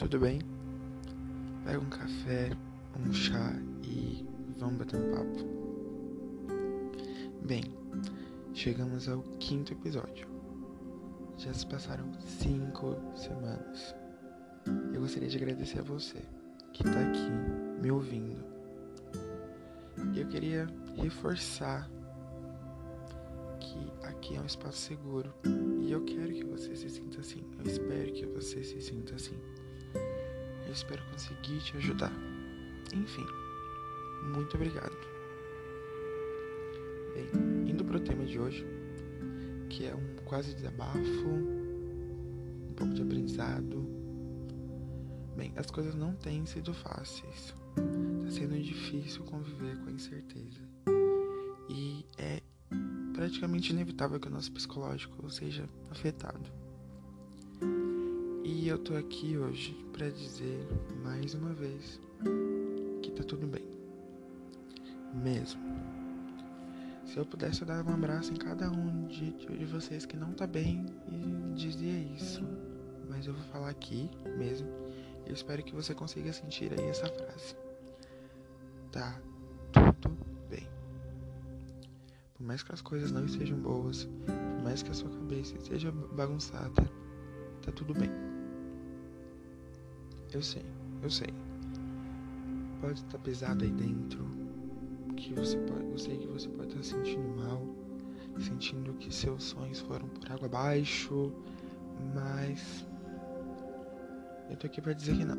tudo bem? Pega um café, um chá e vamos bater um papo. Bem, chegamos ao quinto episódio. Já se passaram cinco semanas. Eu gostaria de agradecer a você que está aqui me ouvindo. Eu queria reforçar que aqui é um espaço seguro e eu quero que você se sinta assim. Eu espero que você se sinta assim. Eu espero conseguir te ajudar. Enfim, muito obrigado. Bem, indo pro tema de hoje, que é um quase desabafo, um pouco de aprendizado. Bem, as coisas não têm sido fáceis. Tá sendo difícil conviver com a incerteza. E é praticamente inevitável que o nosso psicológico seja afetado. E eu tô aqui hoje para dizer mais uma vez que tá tudo bem. Mesmo. Se eu pudesse dar um abraço em cada um de, de vocês que não tá bem e dizia isso. Mas eu vou falar aqui mesmo. Eu espero que você consiga sentir aí essa frase. Tá tudo bem. Por mais que as coisas não estejam boas, por mais que a sua cabeça esteja bagunçada, tá tudo bem. Eu sei, eu sei. Pode estar pesado aí dentro. Que você pode, eu sei que você pode estar se sentindo mal, sentindo que seus sonhos foram por água abaixo, mas eu tô aqui para dizer que não.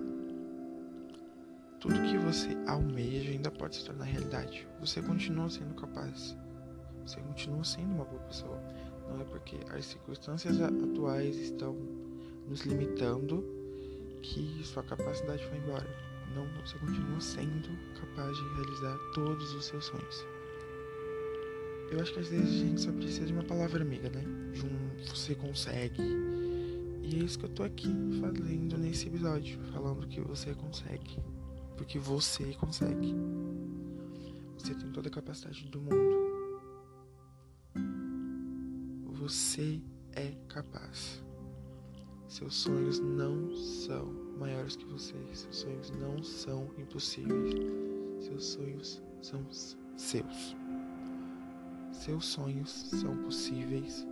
Tudo que você almeja ainda pode se tornar realidade. Você continua sendo capaz. Você continua sendo uma boa pessoa. Não é porque as circunstâncias atuais estão nos limitando que sua capacidade foi embora. Não, você continua sendo capaz de realizar todos os seus sonhos. Eu acho que às vezes a gente só precisa de uma palavra amiga, né? De um você consegue. E é isso que eu tô aqui fazendo nesse episódio, falando que você consegue. Porque você consegue. Você tem toda a capacidade do mundo. Você é capaz. Seus sonhos não são maiores que você. Seus sonhos não são impossíveis. Seus sonhos são seus. Seus sonhos são possíveis,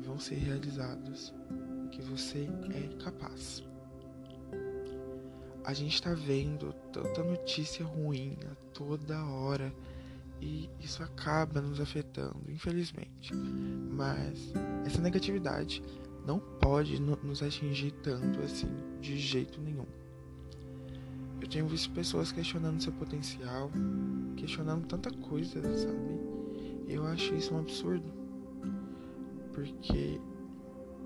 vão ser realizados, que você é capaz. A gente está vendo tanta notícia ruim a toda hora e isso acaba nos afetando, infelizmente. Mas essa negatividade não pode nos atingir tanto assim, de jeito nenhum. Eu tenho visto pessoas questionando seu potencial, questionando tanta coisa, sabe? Eu acho isso um absurdo. Porque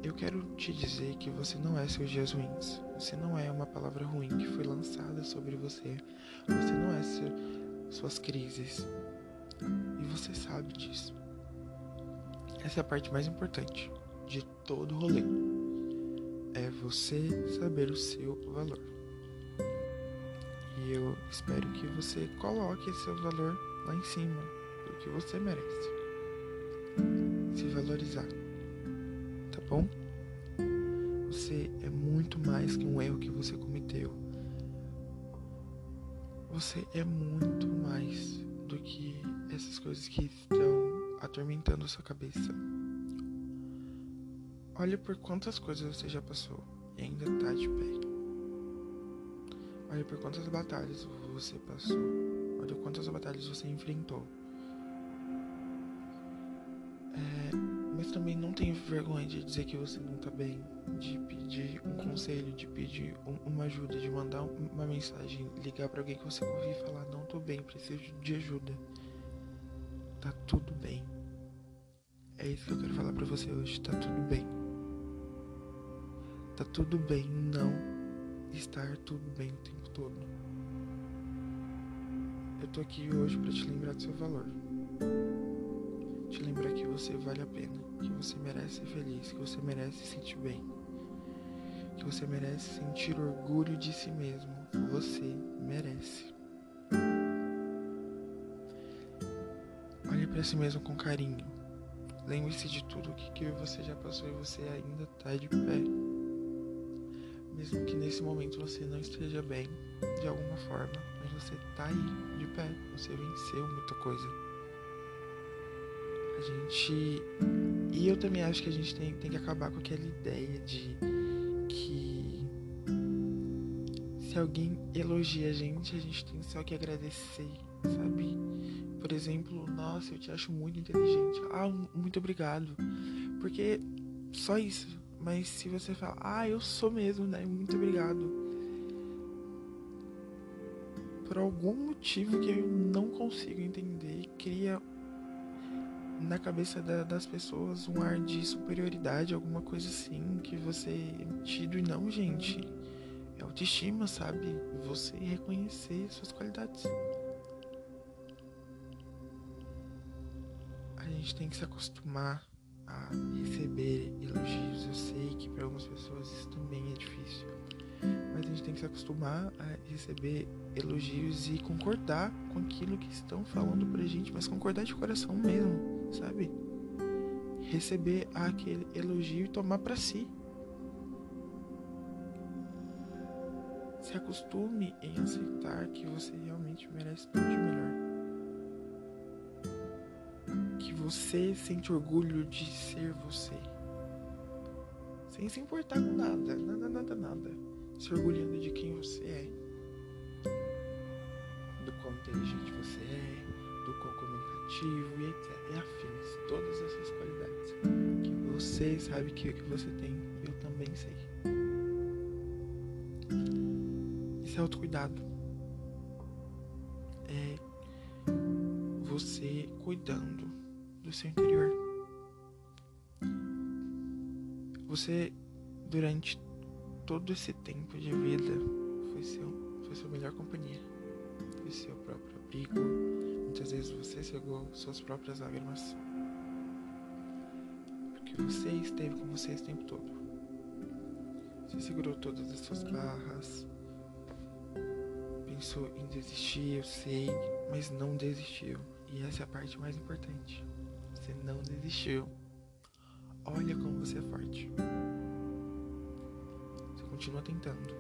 eu quero te dizer que você não é seus dias ruins. Você não é uma palavra ruim que foi lançada sobre você. Você não é seu, suas crises. E você sabe disso. Essa é a parte mais importante de todo o rolê. É você saber o seu valor. E eu espero que você coloque seu valor lá em cima, porque você merece. Se valorizar. Tá bom? Você é muito mais que um erro que você cometeu. Você é muito mais do que essas coisas que estão atormentando sua cabeça. Olhe por quantas coisas você já passou e ainda tá de pé. Olhe por quantas batalhas você passou. Olha quantas batalhas você enfrentou. É, mas também não tenha vergonha de dizer que você não tá bem, de pedir um conselho, de pedir um, uma ajuda, de mandar uma mensagem, ligar para alguém que você ouvir e falar: Não tô bem, preciso de ajuda. Tá tudo bem. É isso que eu quero falar para você hoje. Tá tudo bem. Tá tudo bem não estar tudo bem o tempo todo. Eu tô aqui hoje para te lembrar do seu valor. Te lembrar que você vale a pena, que você merece ser feliz, que você merece se sentir bem. Que você merece sentir orgulho de si mesmo. Você merece. Olhe para si mesmo com carinho. Lembre-se de tudo o que, que você já passou e você ainda tá de pé mesmo que nesse momento você não esteja bem de alguma forma, mas você tá aí de pé, você venceu muita coisa. A gente. E eu também acho que a gente tem, tem que acabar com aquela ideia de que se alguém elogia a gente, a gente tem só que agradecer, sabe? Por exemplo, nossa, eu te acho muito inteligente. Ah, muito obrigado. Porque só isso. Mas se você fala, ah, eu sou mesmo, né? Muito obrigado. Por algum motivo que eu não consigo entender, cria na cabeça da, das pessoas um ar de superioridade, alguma coisa assim, que você é metido e não, gente. É autoestima, sabe? Você reconhecer suas qualidades. A gente tem que se acostumar a receber elogios. Eu sei que para algumas pessoas isso também é difícil. Mas a gente tem que se acostumar a receber elogios e concordar com aquilo que estão falando pra gente, mas concordar de coração mesmo, sabe? Receber aquele elogio e tomar para si. Se acostume em aceitar que você realmente merece tudo de melhor. Você sente orgulho de ser você. Sem se importar com nada, nada, nada, nada. Se orgulhando de quem você é. Do quão inteligente você é, do quão comunicativo e etc. E afins, todas essas qualidades. Que você sabe que que você tem, eu também sei. Isso é autocuidado. É você cuidando do seu interior. Você, durante todo esse tempo de vida, foi seu, foi sua melhor companhia. Foi seu próprio abrigo. Muitas vezes você cegou suas próprias lágrimas. Porque você esteve com você esse tempo todo. Você segurou todas as suas barras. Pensou em desistir, eu sei, mas não desistiu. E essa é a parte mais importante. Você não desistiu. Olha como você é forte. Você continua tentando.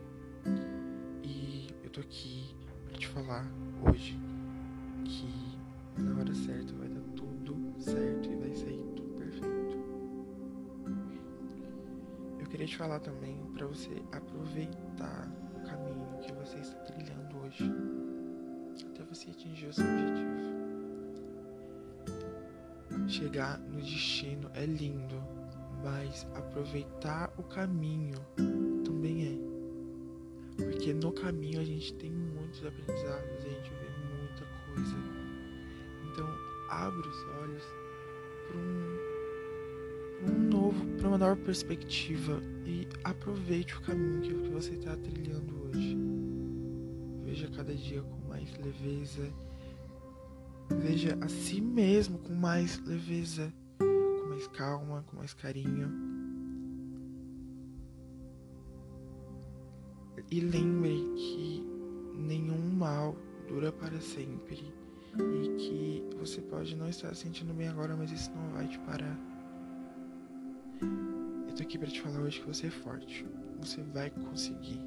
E eu tô aqui pra te falar hoje que na hora certa vai dar tudo certo e vai sair tudo perfeito. Eu queria te falar também para você aproveitar o caminho que você está trilhando hoje até você atingir o seu objetivo. Chegar no destino é lindo, mas aproveitar o caminho também é. Porque no caminho a gente tem muitos aprendizados, a gente vê muita coisa. Então, abra os olhos para um, um novo, para uma nova perspectiva e aproveite o caminho que você está trilhando hoje. Veja cada dia com mais leveza Veja a si mesmo com mais leveza, com mais calma, com mais carinho. E lembre que nenhum mal dura para sempre e que você pode não estar se sentindo bem agora, mas isso não vai te parar. Eu tô aqui para te falar hoje que você é forte. Você vai conseguir.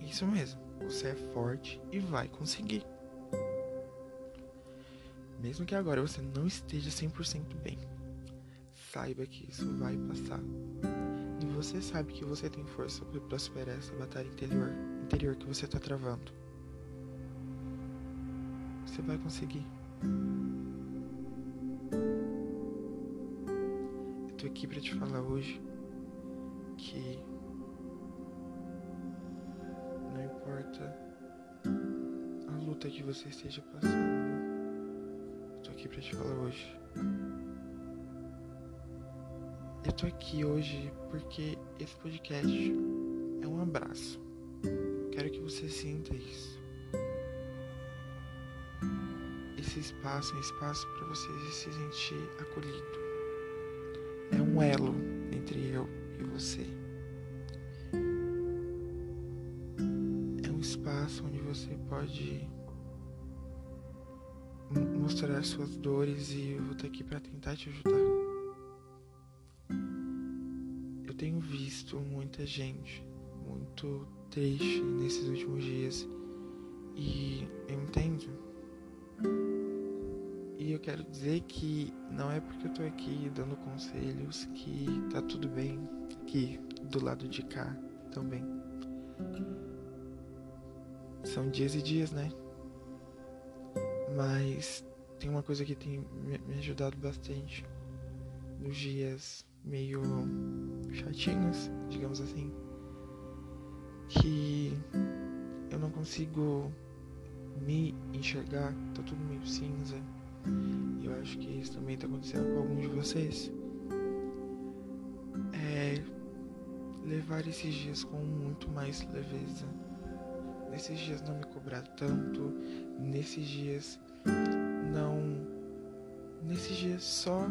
Isso mesmo. Você é forte e vai conseguir. Mesmo que agora você não esteja 100% bem, saiba que isso vai passar. E você sabe que você tem força para prosperar essa batalha interior, interior que você está travando. Você vai conseguir. Eu tô aqui para te falar hoje que não importa a luta que você esteja passando aqui para te falar hoje. Eu tô aqui hoje porque esse podcast é um abraço. Quero que você sinta isso. Esse espaço é um espaço para você se sentir acolhido. É um elo mostrar suas dores e eu vou estar aqui para tentar te ajudar. Eu tenho visto muita gente muito triste nesses últimos dias e eu entendo. E eu quero dizer que não é porque eu tô aqui dando conselhos que tá tudo bem aqui do lado de cá também. São dias e dias, né? Mas tem uma coisa que tem me ajudado bastante nos dias meio chatinhos, digamos assim, que eu não consigo me enxergar, tá tudo meio cinza. E eu acho que isso também tá acontecendo com alguns de vocês. É levar esses dias com muito mais leveza. Nesses dias não me cobrar tanto, nesses dias não. Nesses dias só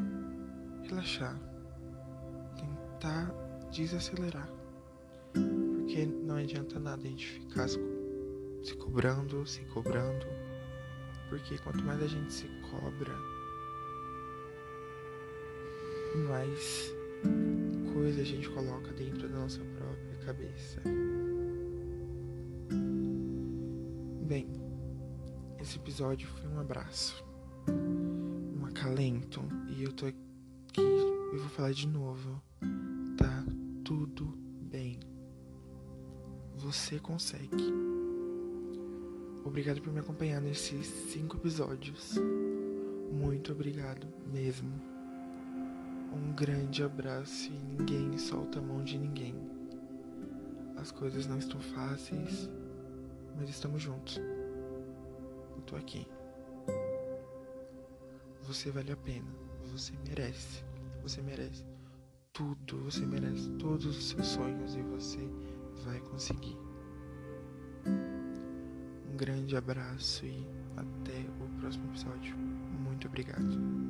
relaxar. Tentar desacelerar. Porque não adianta nada a gente ficar se cobrando, se cobrando. Porque quanto mais a gente se cobra, mais coisa a gente coloca dentro da nossa própria cabeça. Bem, esse episódio foi um abraço, acalento, e eu tô aqui, eu vou falar de novo. Tá tudo bem. Você consegue. Obrigado por me acompanhar nesses cinco episódios. Muito obrigado mesmo. Um grande abraço e ninguém solta a mão de ninguém. As coisas não estão fáceis, mas estamos juntos. Eu tô aqui. Você vale a pena. Você merece. Você merece tudo. Você merece todos os seus sonhos e você vai conseguir grande abraço e até o próximo episódio. Muito obrigado.